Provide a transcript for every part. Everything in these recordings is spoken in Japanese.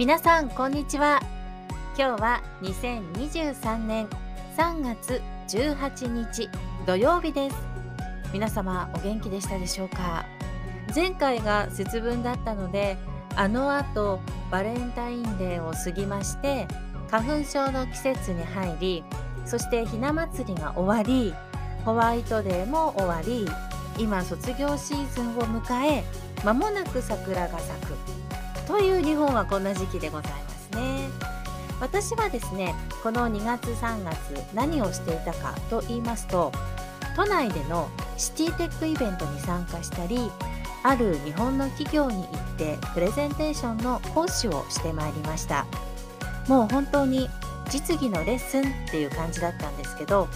皆さんこんにちは。今日は2023年3月18日土曜日です。皆様お元気でしたでしょうか？前回が節分だったのであの後バレンタインデーを過ぎまして花粉症の季節に入りそしてひな祭りが終わりホワイトデーも終わり今卒業シーズンを迎え間もなく桜が咲く。という日本はこんな時期でございますね。私はですねこの2月3月何をしていたかと言いますと都内でのシティテックイベントに参加したりある日本の企業に行ってプレゼンテーションの講師をしてまいりました。もう本当に実技のレッスンっていう感じだったんですけど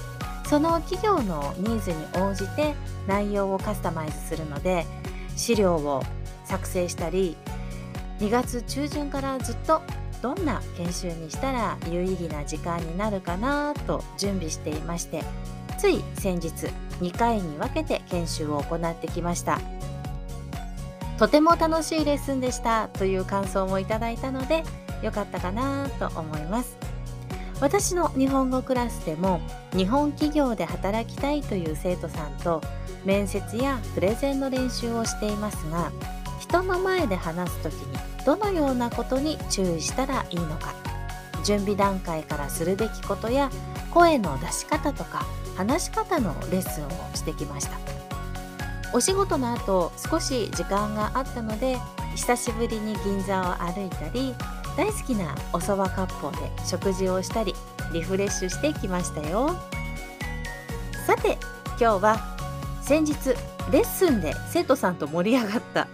その企業のニーズに応じて内容をカスタマイズするので資料を作成したり2月中旬からずっとどんな研修にしたら有意義な時間になるかなと準備していましてつい先日2回に分けて研修を行ってきました。とても楽しいレッスンでしたという感想もいただいたので良かったかなと思います。私の日本語クラスでも日本企業で働きたいという生徒さんと面接やプレゼンの練習をしていますが人の前で話す時にどのようなことに注意したらいいのか。準備段階からするべきことや声の出し方とか話し方のレッスンをしてきました。お仕事の後少し時間があったので久しぶりに銀座を歩いたり大好きなおそば割烹で食事をしたりリフレッシュしてきましたよ。さて今日は先日レッスンで生徒さんと盛り上がった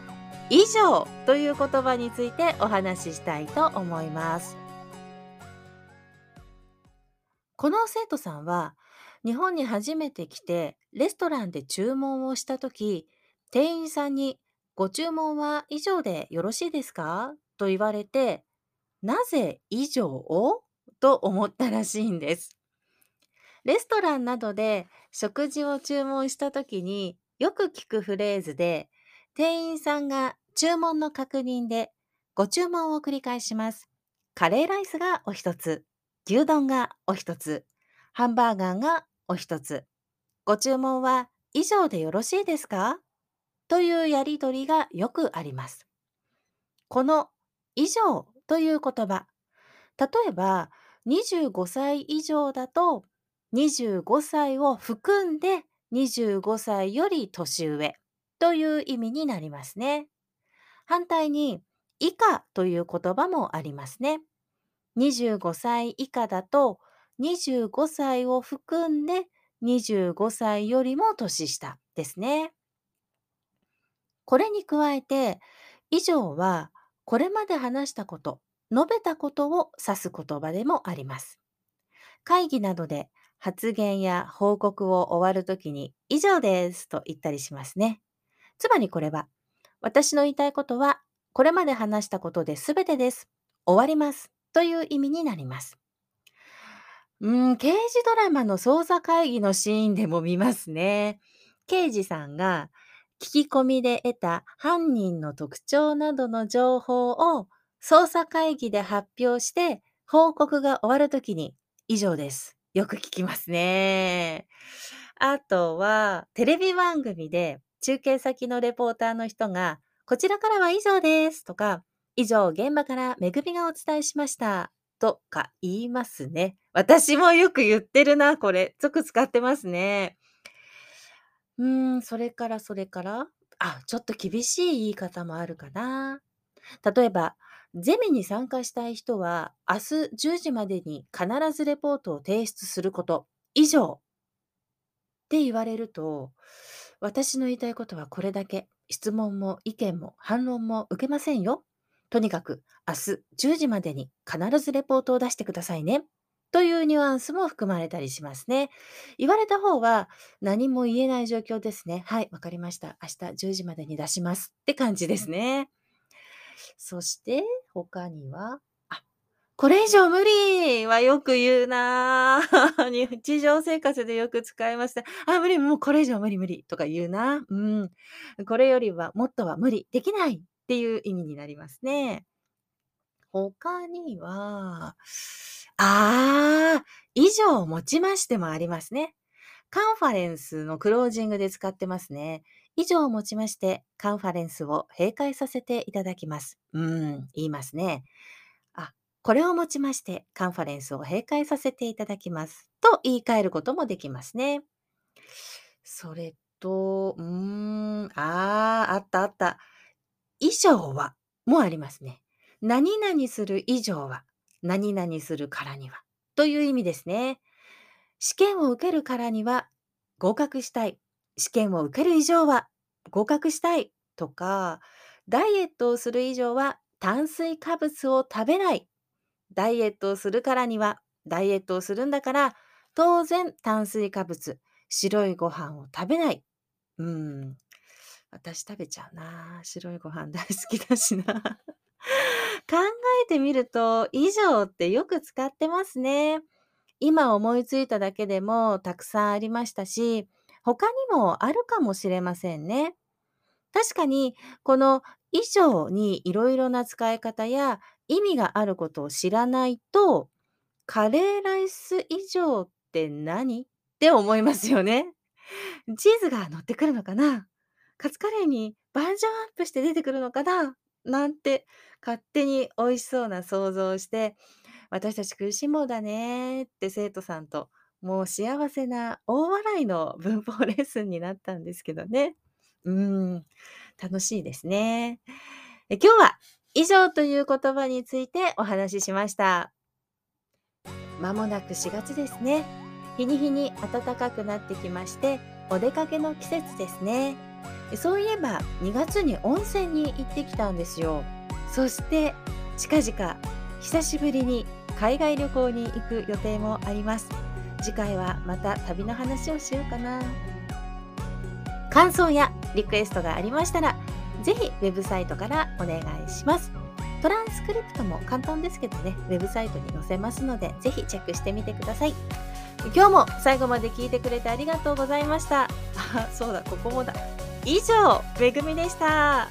以上という言葉についてお話ししたいと思いますこの生徒さんは日本に初めて来てレストランで注文をした時店員さんに「ご注文は以上でよろしいですか?」と言われてなぜ以上を？と思ったらしいんです。レストランなどで食事を注文した時によく聞くフレーズで店員さんが注文の確認でご注文を繰り返します。カレーライスがお一つ、牛丼がお一つ、ハンバーガーがお一つ。ご注文は以上でよろしいですか？というやりとりがよくあります。この以上という言葉。例えば、25歳以上だと、25歳を含んで25歳より年上という意味になりますね。反対に、以下という言葉もありますね。25歳以下だと、25歳を含んで25歳よりも年下ですね。これに加えて、以上はこれまで話したこと、述べたことを指す言葉でもあります。会議などで発言や報告を終わるときに以上ですと言ったりしますね。つまりこれは、私の言いたいことはこれまで話したことで全てです。終わります。という意味になります。うん、刑事ドラマの捜査会議のシーンでも見ますね。刑事さんが聞き込みで得た犯人の特徴などの情報を捜査会議で発表して報告が終わるときに以上です。よく聞きますね。あとはテレビ番組で中継先のレポーターの人がこちらからは以上ですとか以上現場からめぐみがお伝えしましたとか言いますね。私もよく言ってるな、これ。よく使ってますね。うーん、それからそれから、あ、ちょっと厳しい言い方もあるかな。例えば、ゼミに参加したい人は、明日10時までに必ずレポートを提出すること、以上って言われると、私の言いたいことはこれだけ。質問も意見も反論も受けませんよ。とにかく明日10時までに必ずレポートを出してくださいね。というニュアンスも含まれたりしますね。言われた方は何も言えない状況ですね。はい、わかりました。明日10時までに出しますって感じですね。そして他には、これ以上無理はよく言うな日常生活でよく使いました。あ、無理、もうこれ以上無理無理とか言うな。うん。これよりはもっとは無理、できないっていう意味になりますね。他には、ああ、以上をもちましてもありますね。カンファレンスのクロージングで使ってますね。以上をもちまして、カンファレンスを閉会させていただきます。うん、言いますね。これをもちまして、カンファレンスを閉会させていただきます。と言い換えることもできますね。それと、うーん、ああ、あったあった。以上は、もありますね。何々する以上は、何々するからには、という意味ですね。試験を受けるからには合格したい。試験を受ける以上は合格したい。とか、ダイエットをする以上は炭水化物を食べない。ダイエットをするからには、ダイエットをするんだから、当然炭水化物、白いご飯を食べない。うん。私食べちゃうな。白いご飯大好きだしな。考えてみると、以上ってよく使ってますね。今思いついただけでもたくさんありましたし、他にもあるかもしれませんね。確かに、この以上にいろいろな使い方や意味があることを知らないと、カレーライス以上って何？って思いますよね。チーズが乗ってくるのかな？カツカレーにバージョンアップして出てくるのかな？なんて勝手に美味しそうな想像をして私たち食いしん坊だねって生徒さんともう幸せな大笑いの文法レッスンになったんですけどね。うん、楽しいですね。今日は以上という言葉についてお話ししました。まもなく4月ですね。日に日に暖かくなってきまして、お出かけの季節ですね。そういえば2月に温泉に行ってきたんですよ。そして近々久しぶりに海外旅行に行く予定もあります次回はまた旅の話をしようかな感想やリクエストがありましたらぜひウェブサイトからお願いします。トランスクリプトも簡単ですけどねウェブサイトに載せますのでぜひチェックしてみてください。今日も最後まで聞いてくれてありがとうございました。あそうだここもだ。以上めぐみでした。